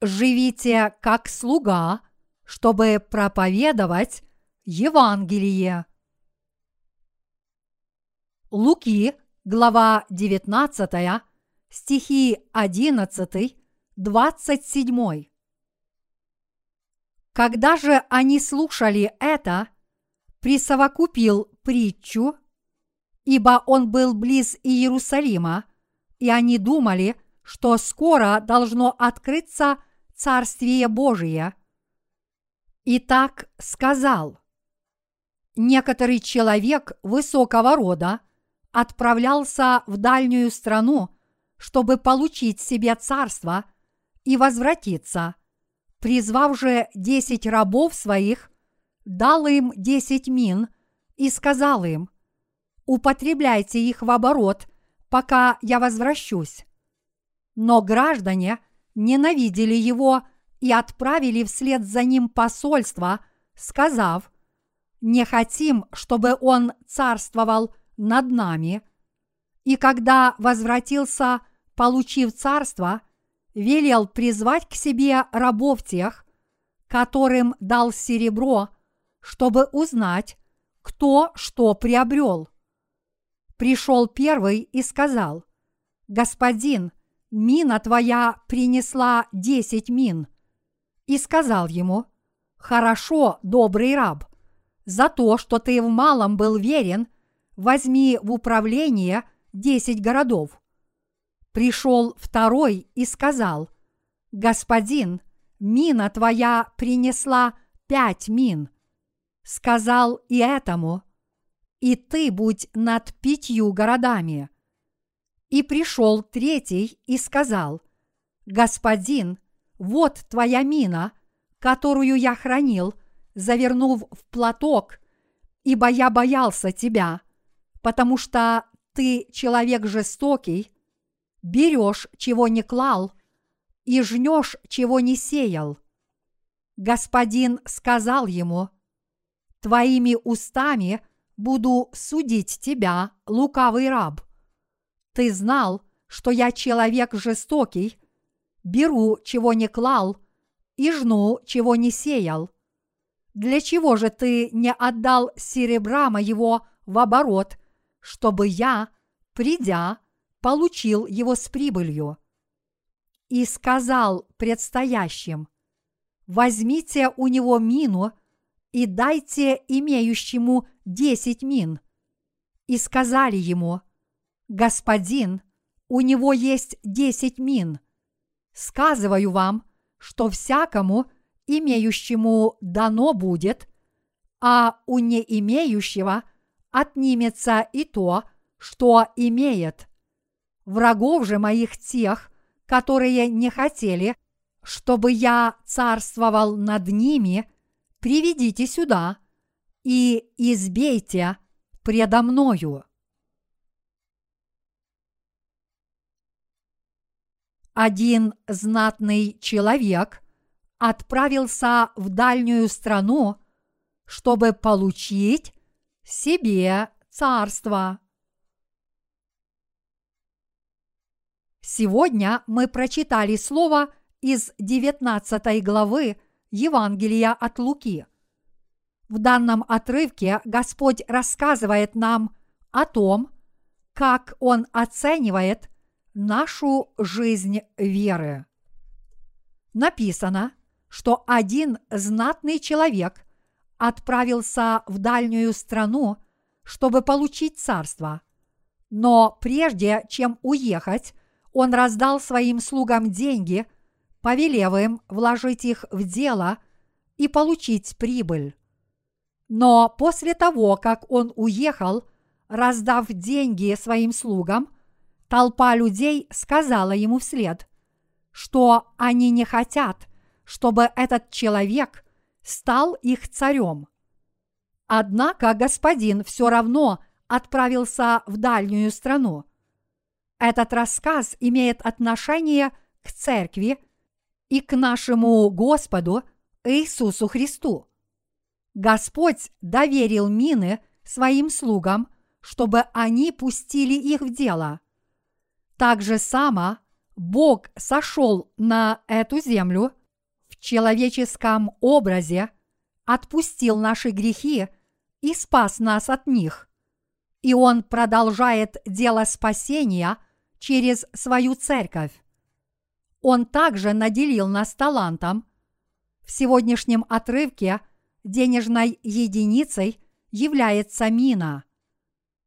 живите как слуга, чтобы проповедовать Евангелие. Луки, глава 19, стихи 11, 27. Когда же они слушали это, присовокупил притчу, ибо он был близ Иерусалима, и они думали, что скоро должно открыться Царствие Божие. И так сказал. Некоторый человек высокого рода отправлялся в дальнюю страну, чтобы получить себе царство и возвратиться. Призвав же десять рабов своих, дал им десять мин и сказал им, употребляйте их в оборот, пока я возвращусь. Но граждане ненавидели его и отправили вслед за ним посольство, сказав, не хотим, чтобы он царствовал над нами. И когда возвратился, получив царство, велел призвать к себе рабов тех, которым дал серебро, чтобы узнать, кто что приобрел. Пришел первый и сказал, «Господин, мина твоя принесла десять мин». И сказал ему, «Хорошо, добрый раб, за то, что ты в малом был верен, возьми в управление десять городов». Пришел второй и сказал, «Господин, мина твоя принесла пять мин». Сказал и этому, «И ты будь над пятью городами». И пришел третий и сказал, «Господин, вот твоя мина, которую я хранил, завернув в платок, ибо я боялся тебя, потому что ты человек жестокий, берешь, чего не клал, и жнешь, чего не сеял. Господин сказал ему, Твоими устами буду судить тебя, лукавый раб. Ты знал, что я человек жестокий, беру, чего не клал, и жну, чего не сеял. Для чего же ты не отдал серебра моего в оборот, чтобы я, придя, получил его с прибылью? И сказал предстоящим, возьмите у него мину и дайте имеющему десять мин. И сказали ему, господин, у него есть десять мин – Сказываю вам, что всякому, имеющему дано будет, а у не имеющего отнимется и то, что имеет. Врагов же моих тех, которые не хотели, чтобы я царствовал над ними, приведите сюда и избейте предо мною. Один знатный человек отправился в дальнюю страну, чтобы получить себе царство. Сегодня мы прочитали слово из 19 главы Евангелия от Луки. В данном отрывке Господь рассказывает нам о том, как Он оценивает – нашу жизнь веры. Написано, что один знатный человек отправился в дальнюю страну, чтобы получить царство. Но прежде чем уехать, он раздал своим слугам деньги, повелев им вложить их в дело и получить прибыль. Но после того, как он уехал, раздав деньги своим слугам, толпа людей сказала ему вслед, что они не хотят, чтобы этот человек стал их царем. Однако господин все равно отправился в дальнюю страну. Этот рассказ имеет отношение к церкви и к нашему Господу Иисусу Христу. Господь доверил мины своим слугам, чтобы они пустили их в дело – так же само Бог сошел на эту землю в человеческом образе, отпустил наши грехи и спас нас от них. И Он продолжает дело спасения через свою церковь. Он также наделил нас талантом. В сегодняшнем отрывке денежной единицей является мина.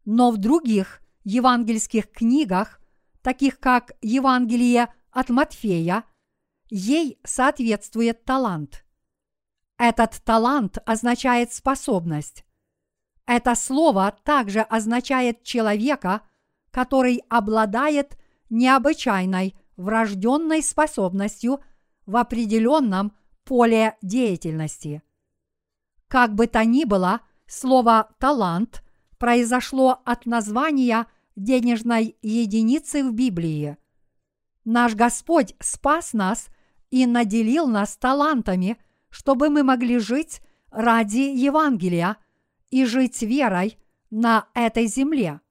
Но в других евангельских книгах, таких как Евангелие от Матфея, ей соответствует талант. Этот талант означает способность. Это слово также означает человека, который обладает необычайной врожденной способностью в определенном поле деятельности. Как бы то ни было, слово «талант» произошло от названия денежной единицы в Библии. Наш Господь спас нас и наделил нас талантами, чтобы мы могли жить ради Евангелия и жить верой на этой земле.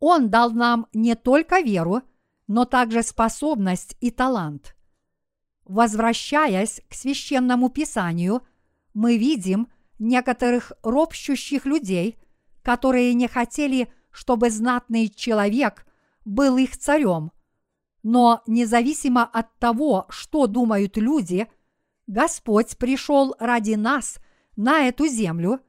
Он дал нам не только веру, но также способность и талант. Возвращаясь к священному писанию, мы видим некоторых ропщущих людей, которые не хотели, чтобы знатный человек был их царем. Но независимо от того, что думают люди, Господь пришел ради нас на эту землю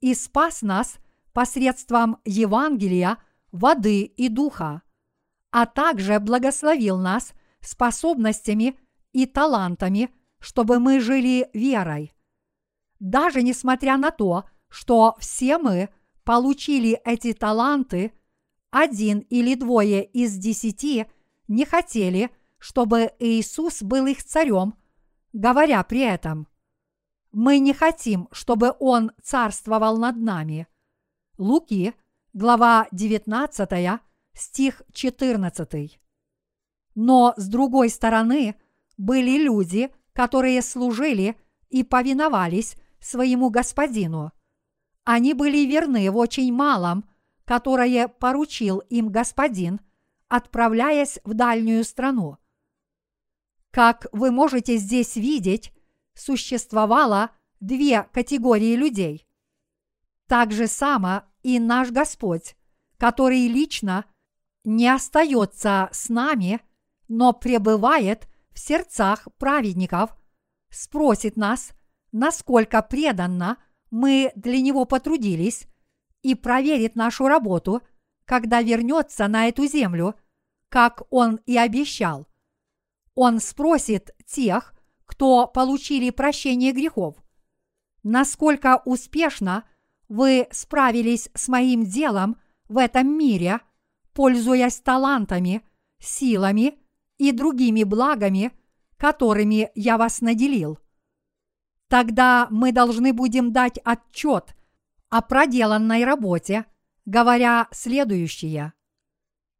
и спас нас посредством Евангелия, воды и духа, а также благословил нас способностями и талантами, чтобы мы жили верой. Даже несмотря на то, что все мы получили эти таланты, один или двое из десяти не хотели, чтобы Иисус был их царем, говоря при этом, «Мы не хотим, чтобы Он царствовал над нами». Луки, глава 19, стих 14. Но с другой стороны были люди, которые служили и повиновались своему господину. Они были верны в очень малом, которое поручил им господин, отправляясь в дальнюю страну. Как вы можете здесь видеть, существовало две категории людей. Так же само и наш Господь, который лично не остается с нами, но пребывает в сердцах праведников, спросит нас, насколько преданно мы для Него потрудились, и проверит нашу работу, когда вернется на эту землю, как Он и обещал. Он спросит тех, кто получили прощение грехов, насколько успешно вы справились с моим делом в этом мире, пользуясь талантами, силами и другими благами, которыми я вас наделил – Тогда мы должны будем дать отчет о проделанной работе, говоря следующее.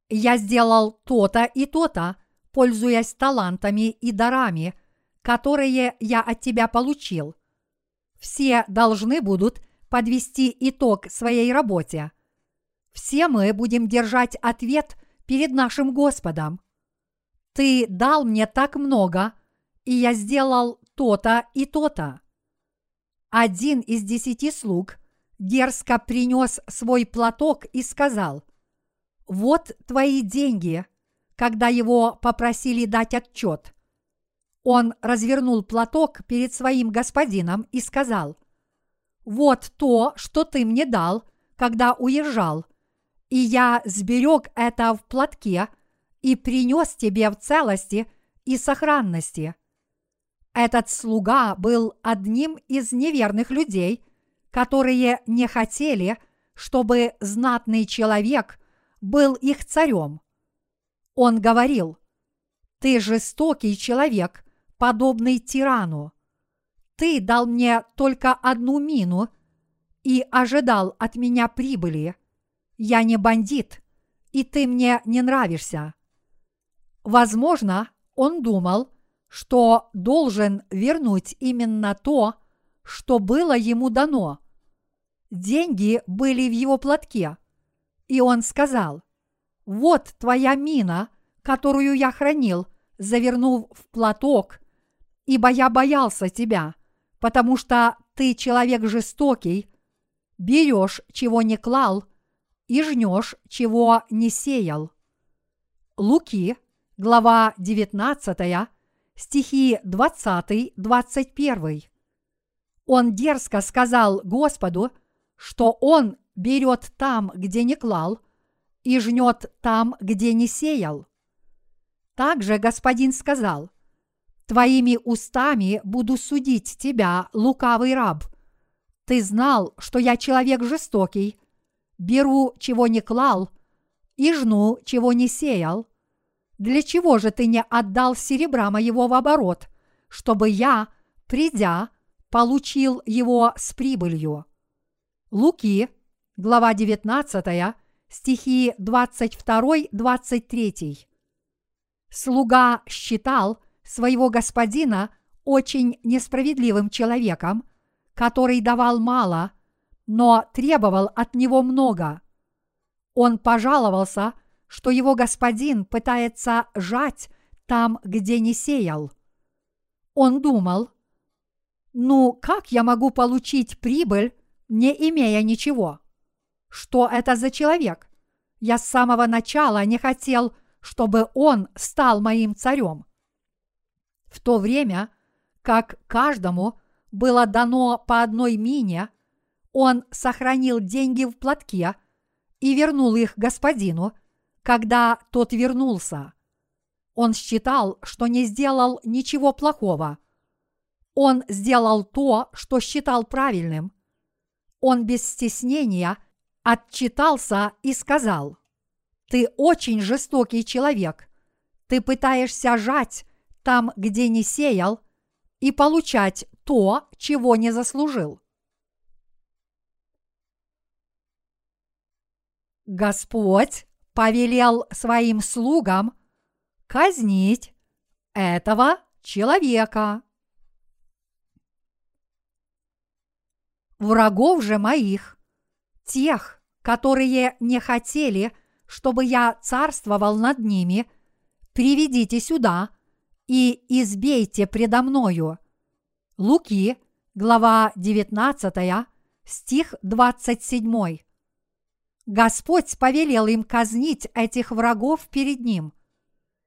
Я сделал то-то и то-то, пользуясь талантами и дарами, которые я от тебя получил. Все должны будут подвести итог своей работе. Все мы будем держать ответ перед нашим Господом. Ты дал мне так много, и я сделал то-то и то-то. Один из десяти слуг дерзко принес свой платок и сказал, «Вот твои деньги», когда его попросили дать отчет. Он развернул платок перед своим господином и сказал, «Вот то, что ты мне дал, когда уезжал, и я сберег это в платке и принес тебе в целости и сохранности. Этот слуга был одним из неверных людей, которые не хотели, чтобы знатный человек был их царем. Он говорил, «Ты жестокий человек, подобный тирану. Ты дал мне только одну мину и ожидал от меня прибыли. Я не бандит, и ты мне не нравишься». Возможно, он думал, что должен вернуть именно то, что было ему дано. Деньги были в его платке, и он сказал, «Вот твоя мина, которую я хранил, завернув в платок, ибо я боялся тебя, потому что ты человек жестокий, берешь, чего не клал, и жнешь, чего не сеял. Луки, глава 19, стихи 20-21. Он дерзко сказал Господу, что он берет там, где не клал, и жнет там, где не сеял. Также господин сказал, «Твоими устами буду судить тебя, лукавый раб. Ты знал, что я человек жестокий, беру, чего не клал, и жну, чего не сеял. Для чего же ты не отдал серебра моего в оборот, чтобы я, придя, получил его с прибылью?» Луки, глава 19, стихи 22-23. Слуга считал своего господина очень несправедливым человеком, который давал мало, но требовал от него много. Он пожаловался, что его господин пытается жать там, где не сеял. Он думал, ну как я могу получить прибыль, не имея ничего? Что это за человек? Я с самого начала не хотел, чтобы он стал моим царем. В то время, как каждому было дано по одной мине, он сохранил деньги в платке и вернул их господину, когда тот вернулся. Он считал, что не сделал ничего плохого. Он сделал то, что считал правильным. Он без стеснения – отчитался и сказал, «Ты очень жестокий человек. Ты пытаешься жать там, где не сеял, и получать то, чего не заслужил». Господь повелел своим слугам казнить этого человека. Врагов же моих тех, которые не хотели, чтобы я царствовал над ними, приведите сюда и избейте предо мною. Луки, глава 19, стих 27. Господь повелел им казнить этих врагов перед ним.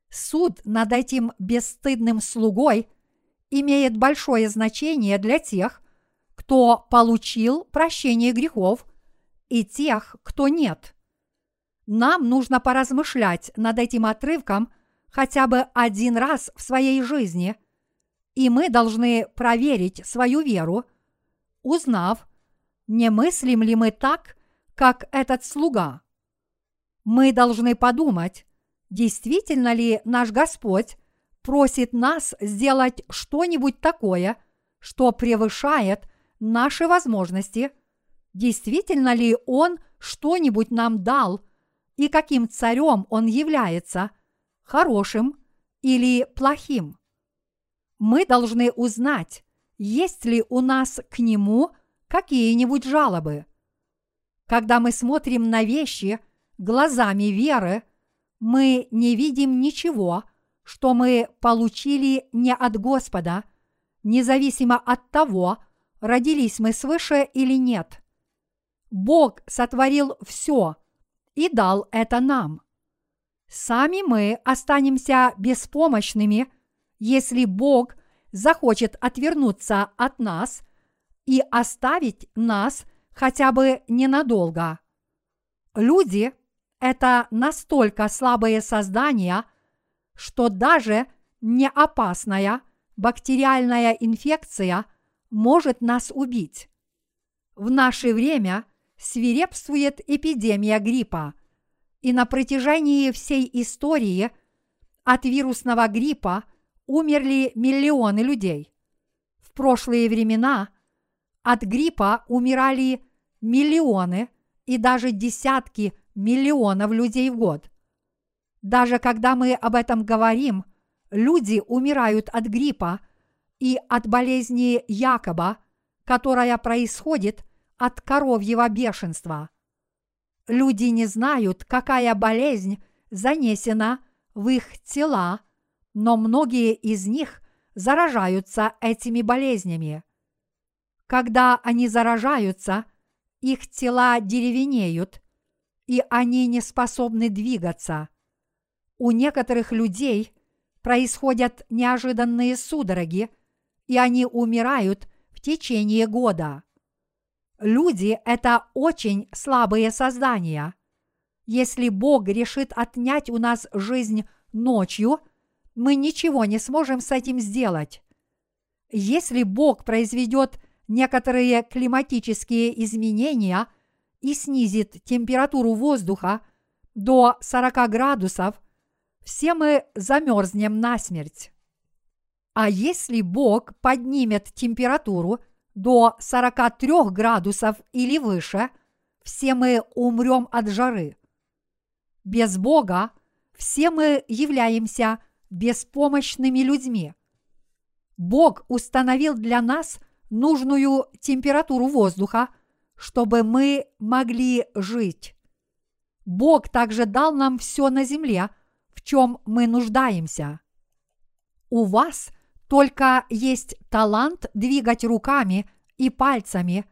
Суд над этим бесстыдным слугой имеет большое значение для тех, кто получил прощение грехов – и тех, кто нет. Нам нужно поразмышлять над этим отрывком хотя бы один раз в своей жизни, и мы должны проверить свою веру, узнав, не мыслим ли мы так, как этот слуга. Мы должны подумать, действительно ли наш Господь просит нас сделать что-нибудь такое, что превышает наши возможности – действительно ли Он что-нибудь нам дал и каким царем Он является, хорошим или плохим. Мы должны узнать, есть ли у нас к Нему какие-нибудь жалобы. Когда мы смотрим на вещи глазами веры, мы не видим ничего, что мы получили не от Господа, независимо от того, родились мы свыше или нет. Бог сотворил все и дал это нам. Сами мы останемся беспомощными, если Бог захочет отвернуться от нас и оставить нас хотя бы ненадолго. Люди – это настолько слабые создания, что даже не опасная бактериальная инфекция может нас убить. В наше время – свирепствует эпидемия гриппа, и на протяжении всей истории от вирусного гриппа умерли миллионы людей. В прошлые времена от гриппа умирали миллионы и даже десятки миллионов людей в год. Даже когда мы об этом говорим, люди умирают от гриппа и от болезни Якоба, которая происходит от коровьего бешенства. Люди не знают, какая болезнь занесена в их тела, но многие из них заражаются этими болезнями. Когда они заражаются, их тела деревенеют, и они не способны двигаться. У некоторых людей происходят неожиданные судороги, и они умирают в течение года. Люди – это очень слабые создания. Если Бог решит отнять у нас жизнь ночью, мы ничего не сможем с этим сделать. Если Бог произведет некоторые климатические изменения и снизит температуру воздуха до 40 градусов, все мы замерзнем насмерть. А если Бог поднимет температуру до 43 градусов или выше, все мы умрем от жары. Без Бога все мы являемся беспомощными людьми. Бог установил для нас нужную температуру воздуха, чтобы мы могли жить. Бог также дал нам все на земле, в чем мы нуждаемся. У вас только есть талант двигать руками и пальцами,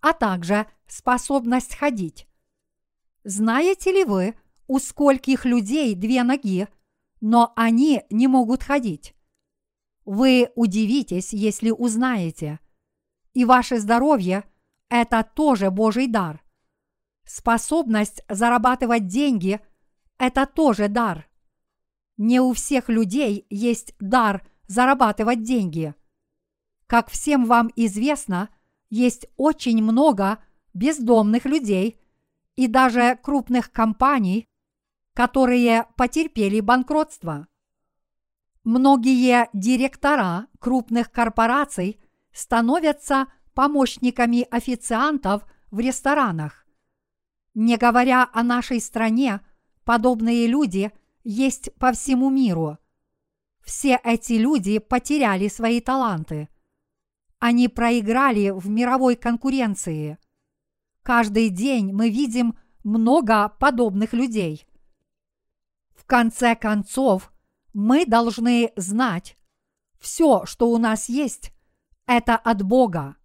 а также способность ходить. Знаете ли вы, у скольких людей две ноги, но они не могут ходить? Вы удивитесь, если узнаете. И ваше здоровье – это тоже Божий дар. Способность зарабатывать деньги – это тоже дар. Не у всех людей есть дар зарабатывать деньги. Как всем вам известно, есть очень много бездомных людей и даже крупных компаний, которые потерпели банкротство. Многие директора крупных корпораций становятся помощниками официантов в ресторанах. Не говоря о нашей стране, подобные люди есть по всему миру. Все эти люди потеряли свои таланты. Они проиграли в мировой конкуренции. Каждый день мы видим много подобных людей конце концов, мы должны знать, все, что у нас есть, это от Бога.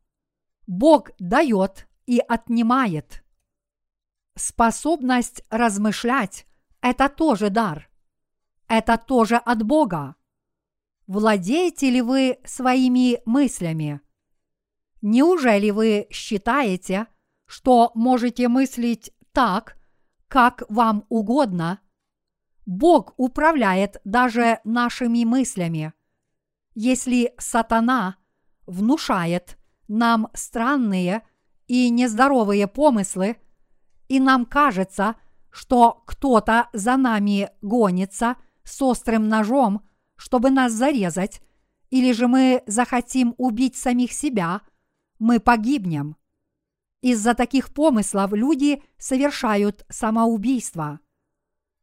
Бог дает и отнимает. Способность размышлять – это тоже дар. Это тоже от Бога. Владеете ли вы своими мыслями? Неужели вы считаете, что можете мыслить так, как вам угодно, Бог управляет даже нашими мыслями. Если сатана внушает нам странные и нездоровые помыслы, и нам кажется, что кто-то за нами гонится с острым ножом, чтобы нас зарезать, или же мы захотим убить самих себя, мы погибнем. Из-за таких помыслов люди совершают самоубийство.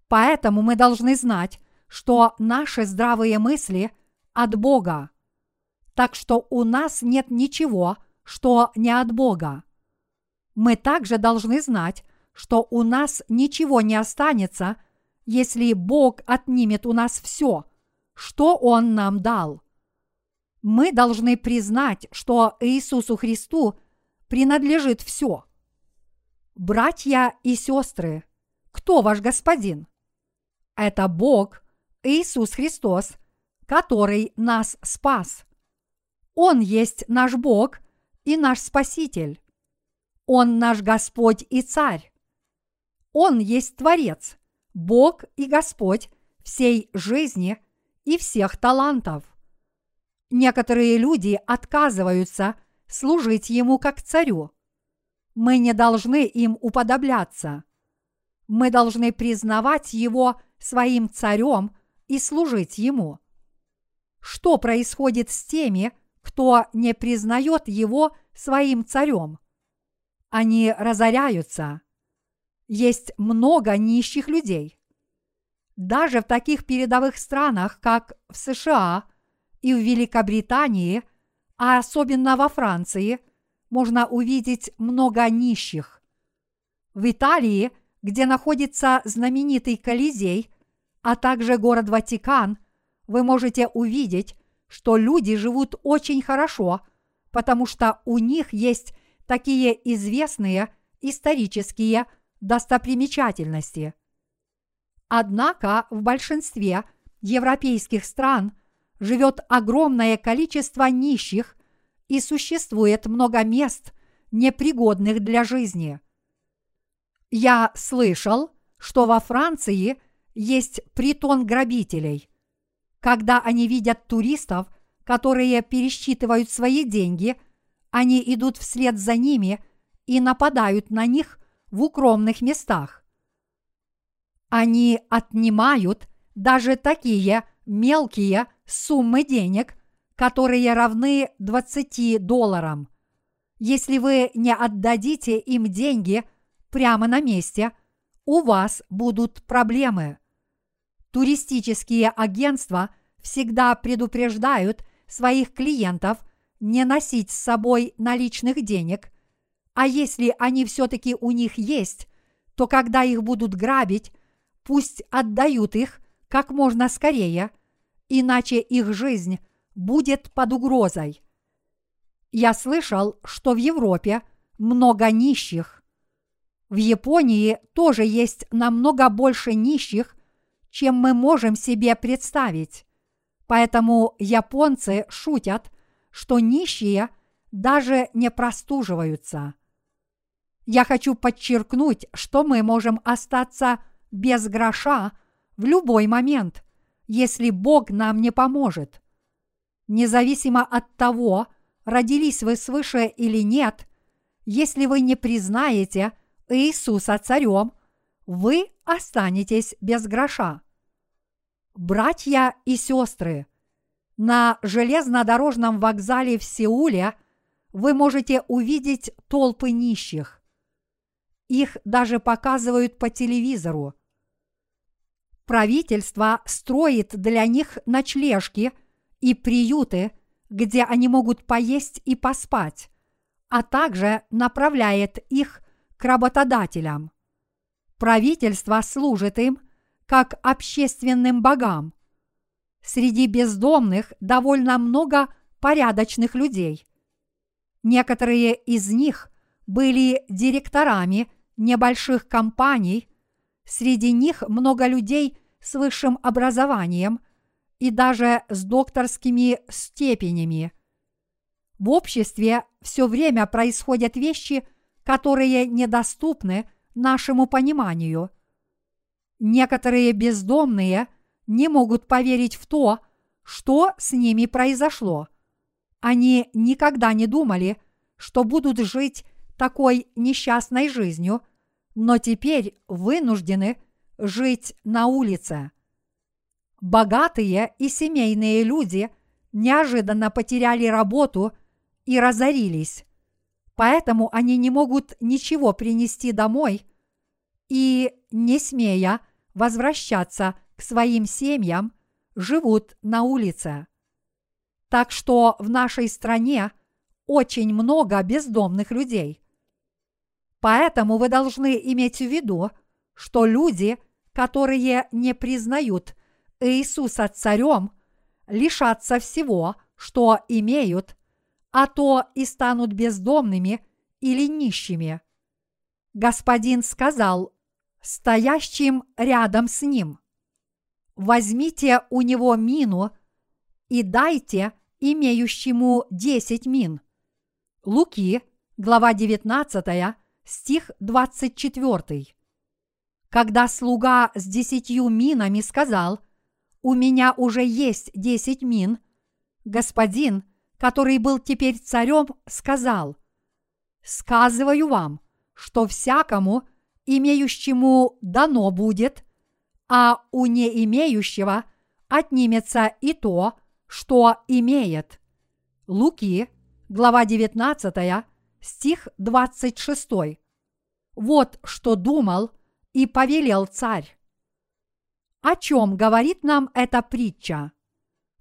Поэтому мы должны знать, что наши здравые мысли от Бога. Так что у нас нет ничего, что не от Бога. Мы также должны знать, что у нас ничего не останется, если Бог отнимет у нас все, что Он нам дал. Мы должны признать, что Иисусу Христу принадлежит все. Братья и сестры, кто ваш Господин? это Бог, Иисус Христос, который нас спас. Он есть наш Бог и наш Спаситель. Он наш Господь и Царь. Он есть Творец, Бог и Господь всей жизни и всех талантов. Некоторые люди отказываются служить Ему как царю. Мы не должны им уподобляться. Мы должны признавать Его своим царем и служить ему. Что происходит с теми, кто не признает его своим царем? Они разоряются. Есть много нищих людей. Даже в таких передовых странах, как в США и в Великобритании, а особенно во Франции, можно увидеть много нищих. В Италии – где находится знаменитый Колизей, а также город Ватикан, вы можете увидеть, что люди живут очень хорошо, потому что у них есть такие известные исторические достопримечательности. Однако в большинстве европейских стран живет огромное количество нищих и существует много мест, непригодных для жизни. Я слышал, что во Франции есть притон грабителей. Когда они видят туристов, которые пересчитывают свои деньги, они идут вслед за ними и нападают на них в укромных местах. Они отнимают даже такие мелкие суммы денег, которые равны 20 долларам. Если вы не отдадите им деньги прямо на месте, у вас будут проблемы. Туристические агентства всегда предупреждают своих клиентов не носить с собой наличных денег, а если они все-таки у них есть, то когда их будут грабить, пусть отдают их как можно скорее, иначе их жизнь будет под угрозой. Я слышал, что в Европе много нищих. В Японии тоже есть намного больше нищих, чем мы можем себе представить. Поэтому японцы шутят, что нищие даже не простуживаются. Я хочу подчеркнуть, что мы можем остаться без гроша в любой момент, если Бог нам не поможет. Независимо от того, родились вы свыше или нет, если вы не признаете Иисуса царем, вы останетесь без гроша. Братья и сестры, на железнодорожном вокзале в Сеуле вы можете увидеть толпы нищих. Их даже показывают по телевизору. Правительство строит для них ночлежки и приюты, где они могут поесть и поспать, а также направляет их к работодателям. Правительство служит им как общественным богам. Среди бездомных довольно много порядочных людей. Некоторые из них были директорами небольших компаний, среди них много людей с высшим образованием и даже с докторскими степенями. В обществе все время происходят вещи, которые недоступны нашему пониманию. Некоторые бездомные не могут поверить в то, что с ними произошло. Они никогда не думали, что будут жить такой несчастной жизнью, но теперь вынуждены жить на улице. Богатые и семейные люди неожиданно потеряли работу и разорились поэтому они не могут ничего принести домой и, не смея возвращаться к своим семьям, живут на улице. Так что в нашей стране очень много бездомных людей. Поэтому вы должны иметь в виду, что люди, которые не признают Иисуса царем, лишатся всего, что имеют, а то и станут бездомными или нищими. Господин сказал стоящим рядом с ним, возьмите у него мину и дайте имеющему десять мин. Луки, глава 19, стих 24. Когда слуга с десятью минами сказал, «У меня уже есть десять мин», господин который был теперь царем, сказал, «Сказываю вам, что всякому, имеющему дано будет, а у не имеющего отнимется и то, что имеет». Луки, глава 19, стих 26. Вот что думал и повелел царь. О чем говорит нам эта притча?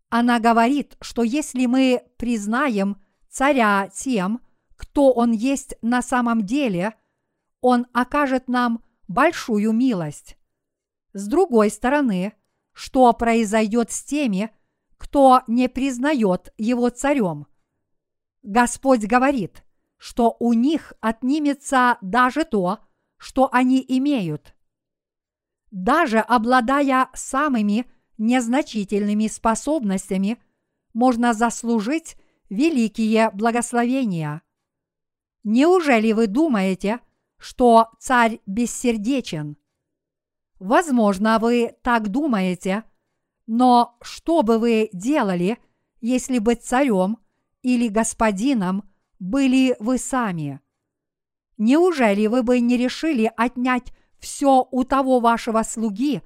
Она говорит, что если мы признаем царя тем, кто он есть на самом деле, он окажет нам большую милость. С другой стороны, что произойдет с теми, кто не признает его царем. Господь говорит, что у них отнимется даже то, что они имеют. Даже обладая самыми незначительными способностями, можно заслужить великие благословения. Неужели вы думаете, что царь бессердечен? Возможно, вы так думаете, но что бы вы делали, если бы царем или господином были вы сами? Неужели вы бы не решили отнять все у того вашего слуги,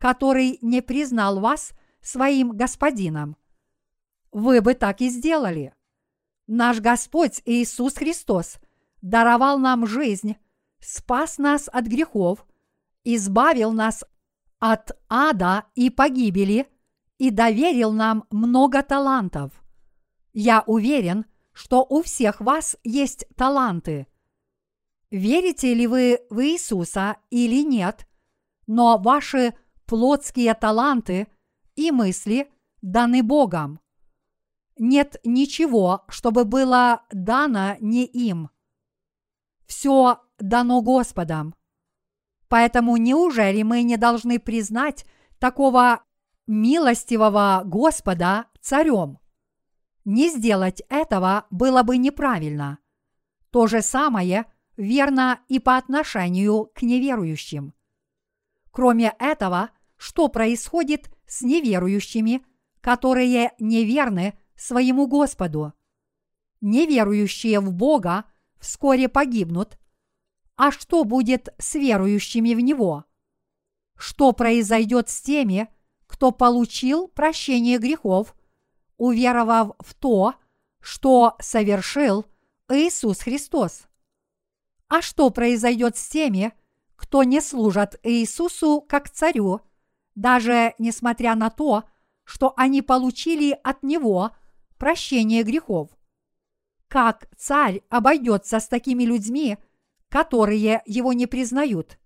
который не признал вас своим господином? Вы бы так и сделали. Наш Господь Иисус Христос даровал нам жизнь, спас нас от грехов, избавил нас от ада и погибели и доверил нам много талантов. Я уверен, что у всех вас есть таланты. Верите ли вы в Иисуса или нет, но ваши плотские таланты и мысли даны Богом. Нет ничего, чтобы было дано не им. Все дано Господом. Поэтому неужели мы не должны признать такого милостивого Господа царем? Не сделать этого было бы неправильно. То же самое верно и по отношению к неверующим. Кроме этого, что происходит с неверующими, которые неверны своему Господу? Неверующие в Бога вскоре погибнут. А что будет с верующими в Него? Что произойдет с теми, кто получил прощение грехов, уверовав в то, что совершил Иисус Христос? А что произойдет с теми, кто не служат Иисусу как царю, даже несмотря на то, что они получили от Него прощение грехов? Как царь обойдется с такими людьми, которые его не признают?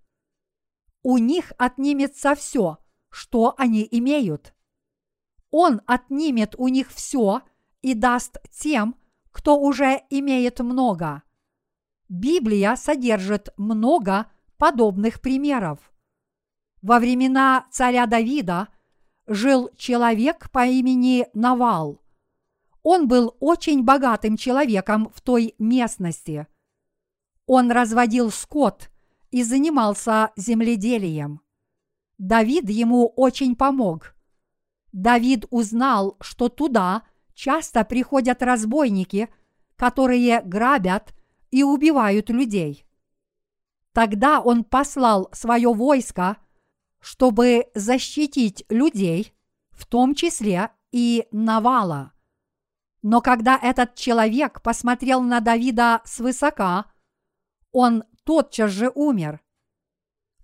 У них отнимется все, что они имеют. Он отнимет у них все и даст тем, кто уже имеет много. Библия содержит много подобных примеров. Во времена царя Давида жил человек по имени Навал. Он был очень богатым человеком в той местности. Он разводил скот и занимался земледелием. Давид ему очень помог. Давид узнал, что туда часто приходят разбойники, которые грабят и убивают людей. Тогда он послал свое войско, чтобы защитить людей, в том числе и Навала. Но когда этот человек посмотрел на Давида свысока, он тотчас же умер.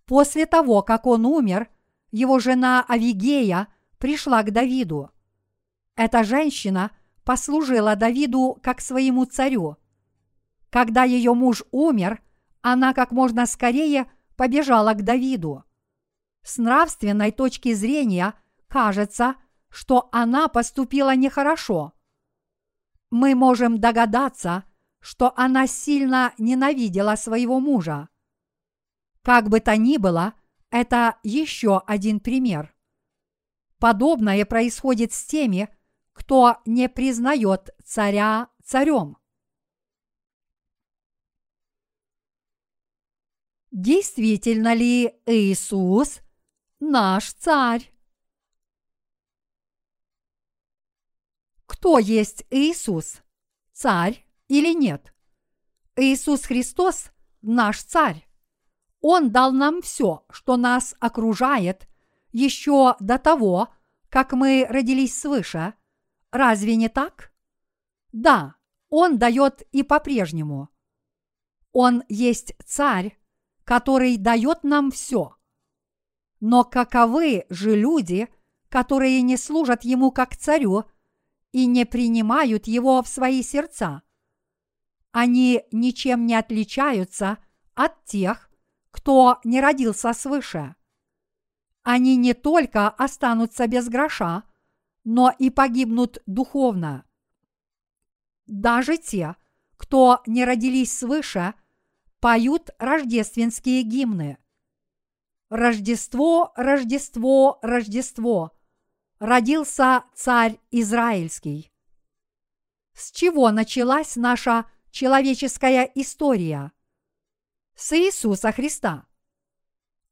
После того, как он умер, его жена Авигея пришла к Давиду. Эта женщина послужила Давиду как своему царю. Когда ее муж умер, она как можно скорее побежала к Давиду. С нравственной точки зрения кажется, что она поступила нехорошо. Мы можем догадаться, что она сильно ненавидела своего мужа. Как бы то ни было, это еще один пример. Подобное происходит с теми, кто не признает царя царем. Действительно ли Иисус наш царь? Кто есть Иисус? Царь или нет? Иисус Христос наш царь. Он дал нам все, что нас окружает, еще до того, как мы родились свыше. Разве не так? Да, Он дает и по-прежнему. Он есть царь, который дает нам все. Но каковы же люди, которые не служат ему как царю и не принимают его в свои сердца? Они ничем не отличаются от тех, кто не родился свыше. они не только останутся без гроша, но и погибнут духовно. Даже те, кто не родились свыше, поют рождественские гимны. Рождество, Рождество, Рождество. Родился царь Израильский. С чего началась наша человеческая история? С Иисуса Христа.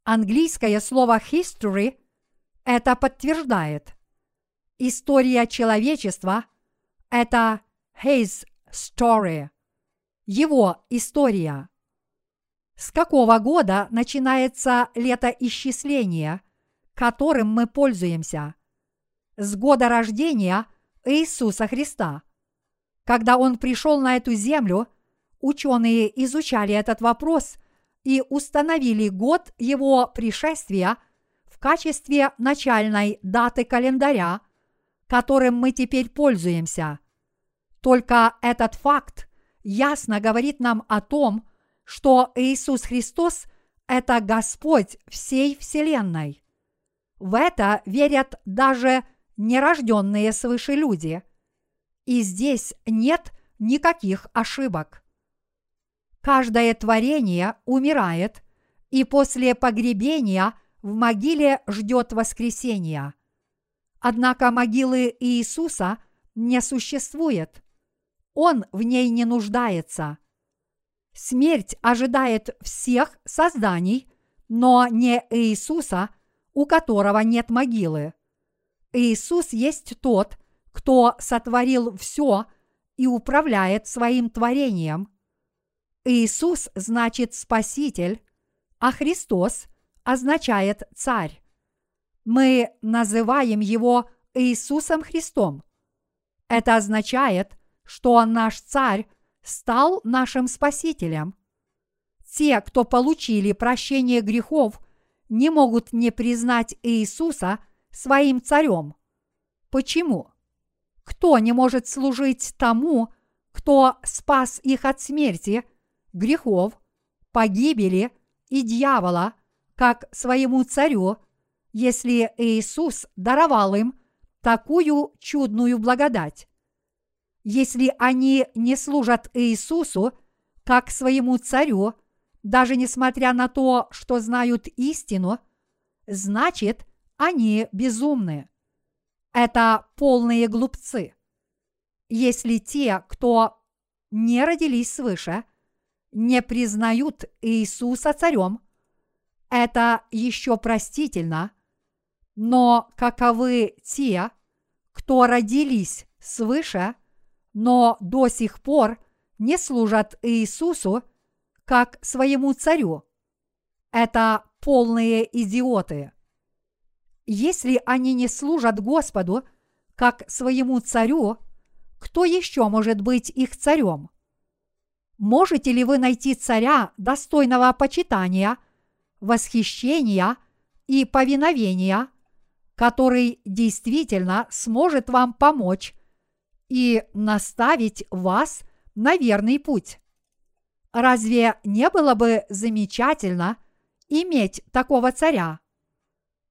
Английское слово history это подтверждает. История человечества – это his story, его история. С какого года начинается летоисчисление, которым мы пользуемся? С года рождения Иисуса Христа. Когда Он пришел на эту землю, ученые изучали этот вопрос и установили год Его пришествия в качестве начальной даты календаря, которым мы теперь пользуемся. Только этот факт ясно говорит нам о том, что Иисус Христос – это Господь всей Вселенной. В это верят даже нерожденные свыше люди. И здесь нет никаких ошибок. Каждое творение умирает, и после погребения в могиле ждет воскресения. Однако могилы Иисуса не существует. Он в ней не нуждается – Смерть ожидает всех созданий, но не Иисуса, у которого нет могилы. Иисус есть тот, кто сотворил все и управляет своим творением. Иисус значит Спаситель, а Христос означает Царь. Мы называем его Иисусом Христом. Это означает, что наш Царь стал нашим Спасителем. Те, кто получили прощение грехов, не могут не признать Иисуса своим царем. Почему? Кто не может служить тому, кто спас их от смерти, грехов, погибели и дьявола, как своему царю, если Иисус даровал им такую чудную благодать? Если они не служат Иисусу как своему царю, даже несмотря на то, что знают истину, значит, они безумны. Это полные глупцы. Если те, кто не родились свыше, не признают Иисуса царем, это еще простительно, но каковы те, кто родились свыше – но до сих пор не служат Иисусу как своему царю. Это полные идиоты. Если они не служат Господу как своему царю, кто еще может быть их царем? Можете ли вы найти царя, достойного почитания, восхищения и повиновения, который действительно сможет вам помочь и наставить вас на верный путь. Разве не было бы замечательно иметь такого царя?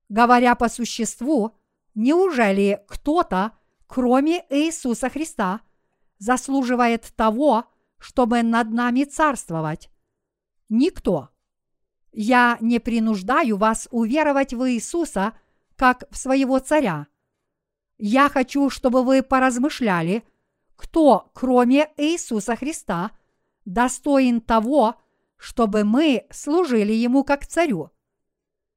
Говоря по существу, неужели кто-то, кроме Иисуса Христа, заслуживает того, чтобы над нами царствовать? Никто. Я не принуждаю вас уверовать в Иисуса как в своего царя – я хочу, чтобы вы поразмышляли, кто, кроме Иисуса Христа, достоин того, чтобы мы служили Ему как царю.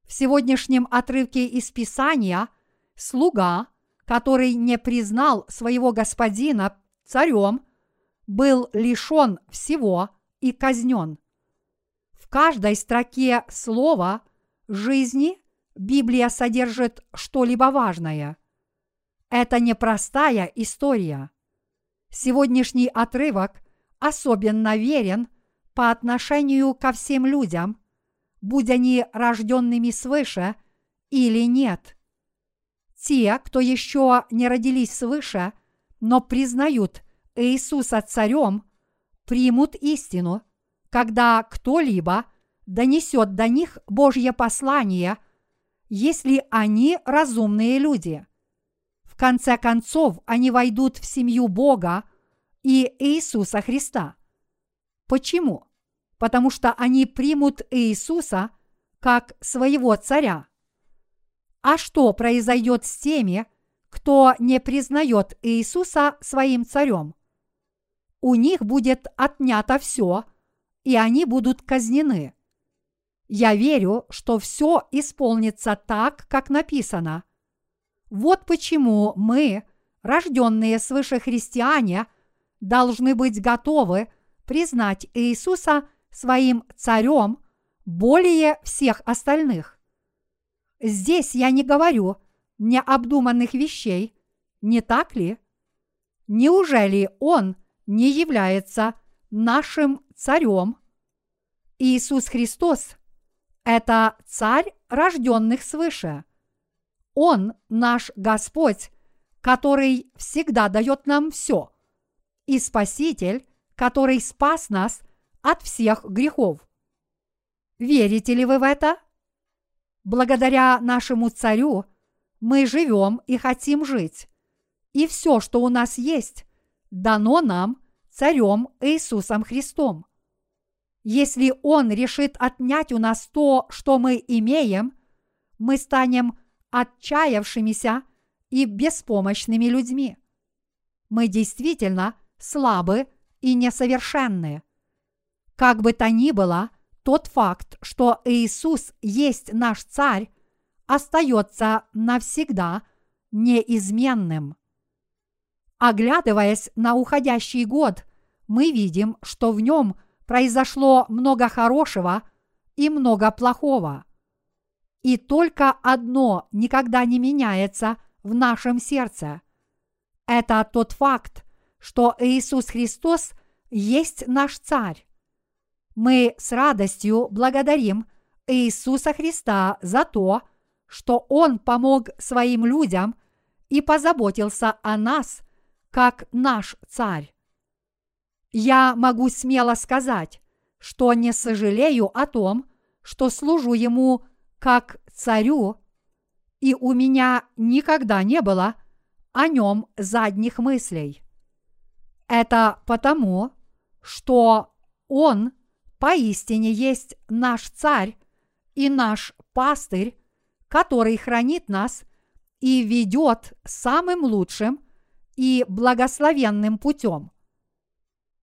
В сегодняшнем отрывке из Писания слуга, который не признал своего господина царем, был лишен всего и казнен. В каждой строке слова жизни Библия содержит что-либо важное. Это непростая история. Сегодняшний отрывок особенно верен по отношению ко всем людям, будь они рожденными свыше или нет. Те, кто еще не родились свыше, но признают Иисуса царем, примут истину, когда кто-либо донесет до них Божье послание, если они разумные люди. Конце концов, они войдут в семью Бога и Иисуса Христа. Почему? Потому что они примут Иисуса как своего царя. А что произойдет с теми, кто не признает Иисуса своим царем? У них будет отнято все, и они будут казнены. Я верю, что все исполнится так, как написано. Вот почему мы, рожденные свыше христиане, должны быть готовы признать Иисуса своим царем более всех остальных. Здесь я не говорю необдуманных вещей, не так ли? Неужели Он не является нашим царем? Иисус Христос – это царь рожденных свыше. Он наш Господь, который всегда дает нам все, и Спаситель, который спас нас от всех грехов. Верите ли вы в это? Благодаря нашему царю мы живем и хотим жить. И все, что у нас есть, дано нам царем Иисусом Христом. Если Он решит отнять у нас то, что мы имеем, мы станем отчаявшимися и беспомощными людьми. Мы действительно слабы и несовершенны. Как бы то ни было, тот факт, что Иисус есть наш Царь, остается навсегда неизменным. Оглядываясь на уходящий год, мы видим, что в нем произошло много хорошего и много плохого. И только одно никогда не меняется в нашем сердце. Это тот факт, что Иисус Христос есть наш Царь. Мы с радостью благодарим Иисуса Христа за то, что Он помог своим людям и позаботился о нас, как наш Царь. Я могу смело сказать, что не сожалею о том, что служу Ему как Царю, и у меня никогда не было о нем задних мыслей. Это потому, что Он поистине есть наш Царь и наш пастырь, который хранит нас и ведет самым лучшим и благословенным путем.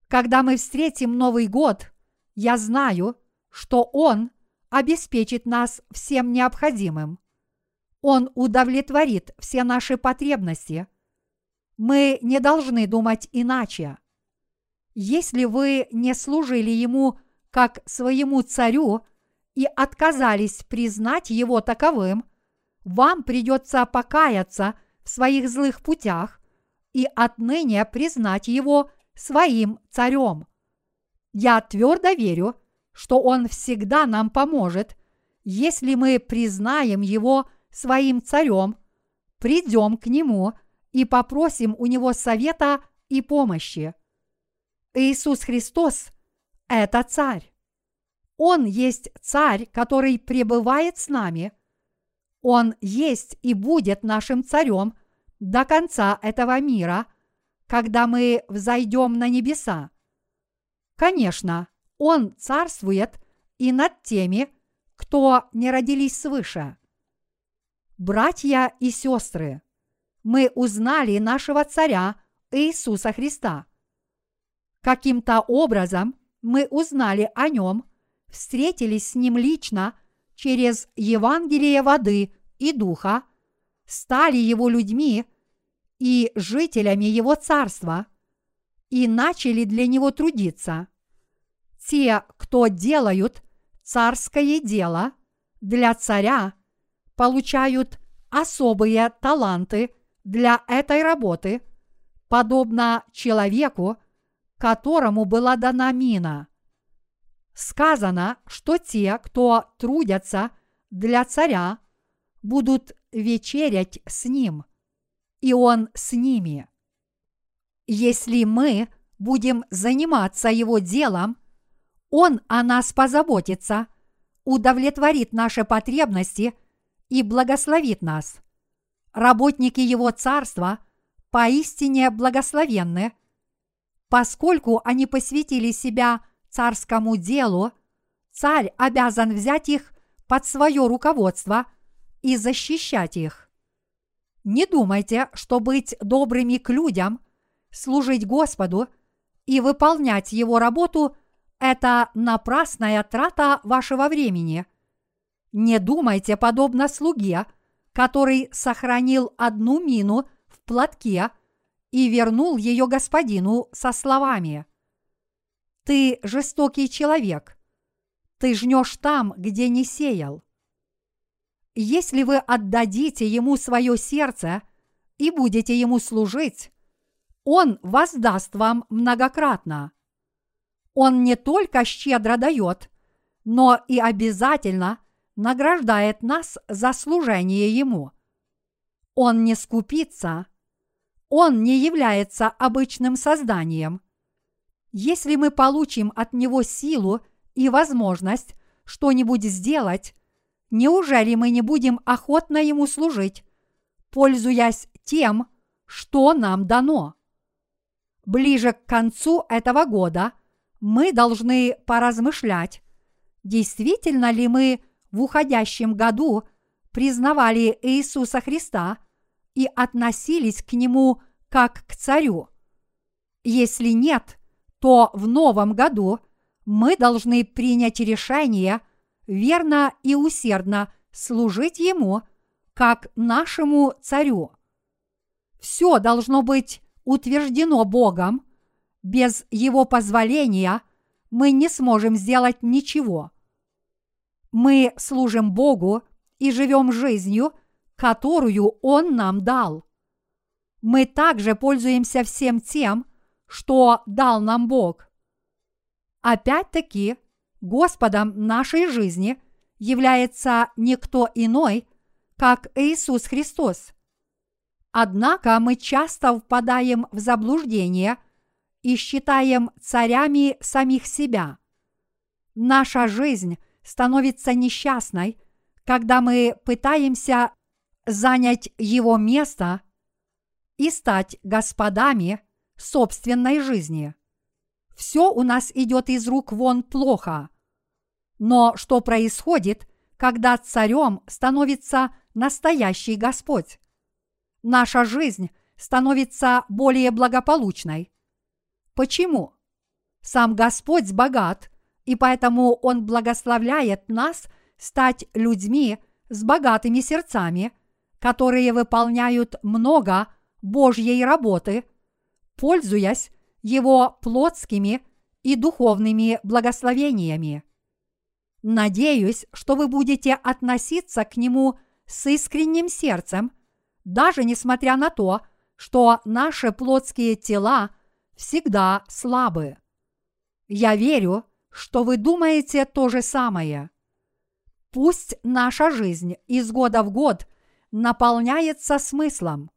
Когда мы встретим Новый год, я знаю, что Он обеспечит нас всем необходимым. Он удовлетворит все наши потребности. Мы не должны думать иначе. Если вы не служили Ему как своему царю и отказались признать Его таковым, вам придется покаяться в своих злых путях и отныне признать Его своим царем. Я твердо верю, что Он всегда нам поможет, если мы признаем Его своим царем, придем к Нему и попросим у Него совета и помощи. Иисус Христос – это царь. Он есть царь, который пребывает с нами. Он есть и будет нашим царем до конца этого мира – когда мы взойдем на небеса. Конечно, Он царствует и над теми, кто не родились свыше. Братья и сестры, мы узнали нашего Царя Иисуса Христа. Каким-то образом мы узнали о Нем, встретились с Ним лично через Евангелие воды и духа, стали Его людьми – и жителями его царства и начали для него трудиться. Те, кто делают царское дело для царя, получают особые таланты для этой работы, подобно человеку, которому была дана мина. Сказано, что те, кто трудятся для царя, будут вечерять с ним – и Он с ними. Если мы будем заниматься Его делом, Он о нас позаботится, удовлетворит наши потребности и благословит нас. Работники Его Царства поистине благословенны, поскольку они посвятили себя царскому делу, царь обязан взять их под свое руководство и защищать их. Не думайте, что быть добрыми к людям, служить Господу и выполнять Его работу – это напрасная трата вашего времени. Не думайте подобно слуге, который сохранил одну мину в платке и вернул ее господину со словами «Ты жестокий человек, ты жнешь там, где не сеял. Если вы отдадите ему свое сердце и будете ему служить, он воздаст вам многократно. Он не только щедро дает, но и обязательно награждает нас за служение Ему. Он не скупится, Он не является обычным созданием. Если мы получим от Него силу и возможность что-нибудь сделать, неужели мы не будем охотно Ему служить, пользуясь тем, что нам дано? Ближе к концу этого года мы должны поразмышлять, действительно ли мы в уходящем году признавали Иисуса Христа и относились к Нему как к царю. Если нет, то в новом году мы должны принять решение верно и усердно служить Ему как нашему царю. Все должно быть утверждено Богом. Без Его позволения мы не сможем сделать ничего. Мы служим Богу и живем жизнью, которую Он нам дал. Мы также пользуемся всем тем, что дал нам Бог. Опять-таки, Господом нашей жизни является никто иной, как Иисус Христос. Однако мы часто впадаем в заблуждение и считаем царями самих себя. Наша жизнь становится несчастной, когда мы пытаемся занять его место и стать господами собственной жизни все у нас идет из рук вон плохо. Но что происходит, когда царем становится настоящий Господь? Наша жизнь становится более благополучной. Почему? Сам Господь богат, и поэтому Он благословляет нас стать людьми с богатыми сердцами, которые выполняют много Божьей работы, пользуясь его плотскими и духовными благословениями. Надеюсь, что вы будете относиться к Нему с искренним сердцем, даже несмотря на то, что наши плотские тела всегда слабы. Я верю, что вы думаете то же самое. Пусть наша жизнь из года в год наполняется смыслом.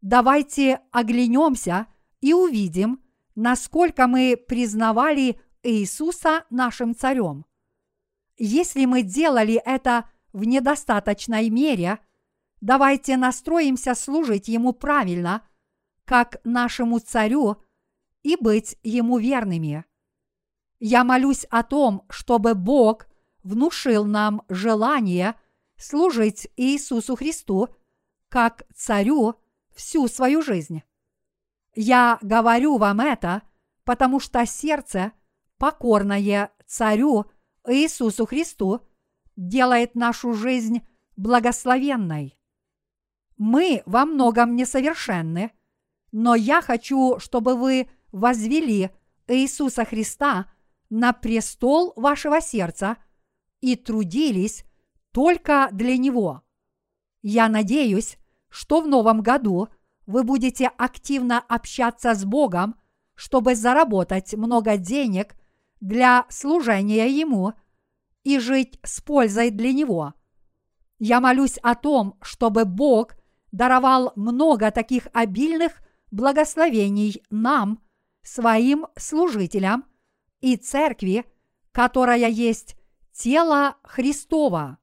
Давайте оглянемся – и увидим, насколько мы признавали Иисуса нашим царем. Если мы делали это в недостаточной мере, давайте настроимся служить Ему правильно, как нашему царю, и быть Ему верными. Я молюсь о том, чтобы Бог внушил нам желание служить Иисусу Христу как царю всю свою жизнь. Я говорю вам это, потому что сердце, покорное Царю Иисусу Христу, делает нашу жизнь благословенной. Мы во многом несовершенны, но я хочу, чтобы вы возвели Иисуса Христа на престол вашего сердца и трудились только для Него. Я надеюсь, что в новом году – вы будете активно общаться с Богом, чтобы заработать много денег для служения Ему и жить с пользой для Него. Я молюсь о том, чтобы Бог даровал много таких обильных благословений нам, своим служителям и церкви, которая есть тело Христова.